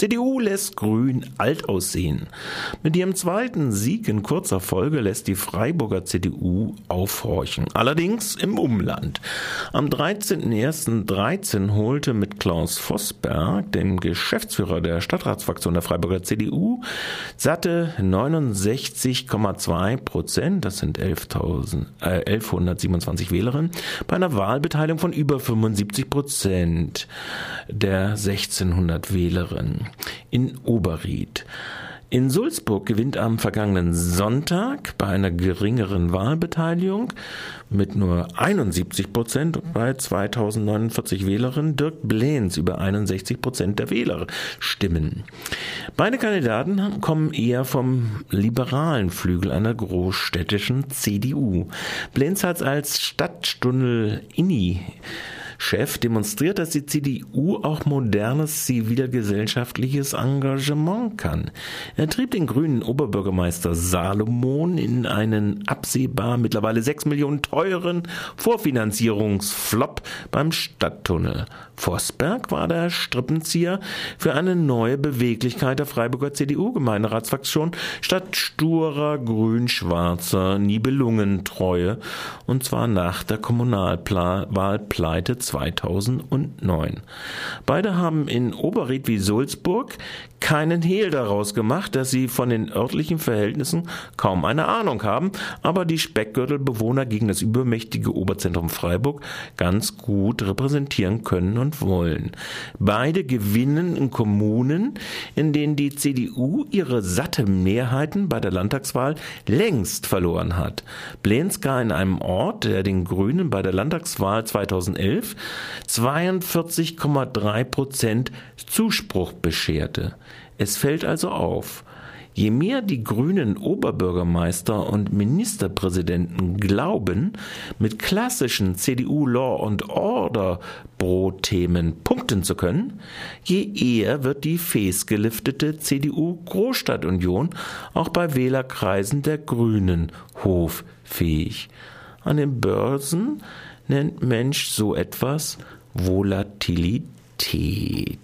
CDU lässt Grün alt aussehen. Mit ihrem zweiten Sieg in kurzer Folge lässt die Freiburger CDU aufhorchen. Allerdings im Umland. Am 13.01.13 holte mit Klaus Vossberg, dem Geschäftsführer der Stadtratsfraktion der Freiburger CDU, satte 69,2 Prozent, das sind 11.000, äh, 1127 Wählerinnen, bei einer Wahlbeteiligung von über 75 Prozent der 1600 Wählerinnen in Oberried. In Sulzburg gewinnt am vergangenen Sonntag bei einer geringeren Wahlbeteiligung mit nur 71 Prozent bei 2049 Wählerinnen Dirk Blehens über 61 Prozent der Wählerstimmen. Beide Kandidaten kommen eher vom liberalen Flügel einer großstädtischen CDU. Blehens hat als Stadtstundel Inni Chef demonstriert, dass die CDU auch modernes zivilgesellschaftliches Engagement kann. Er trieb den grünen Oberbürgermeister Salomon in einen absehbar mittlerweile sechs Millionen teuren Vorfinanzierungsflop beim Stadttunnel. Vosberg war der Strippenzieher für eine neue Beweglichkeit der Freiburger CDU-Gemeinderatsfraktion statt sturer grün-schwarzer Nibelungentreue, und zwar nach der Kommunalwahlpleite 2009. Beide haben in Oberried wie Sulzburg keinen Hehl daraus gemacht, dass sie von den örtlichen Verhältnissen kaum eine Ahnung haben, aber die Speckgürtelbewohner gegen das übermächtige Oberzentrum Freiburg ganz gut repräsentieren können und wollen. Beide gewinnen in Kommunen, in denen die CDU ihre satte Mehrheiten bei der Landtagswahl längst verloren hat. Blenska in einem Ort, der den Grünen bei der Landtagswahl 2011 42,3 Prozent Zuspruch bescherte. Es fällt also auf, Je mehr die grünen Oberbürgermeister und Ministerpräsidenten glauben, mit klassischen CDU Law and Order Brotthemen punkten zu können, je eher wird die fäßgeliftete CDU Großstadtunion auch bei Wählerkreisen der Grünen hoffähig. An den Börsen nennt Mensch so etwas Volatilität.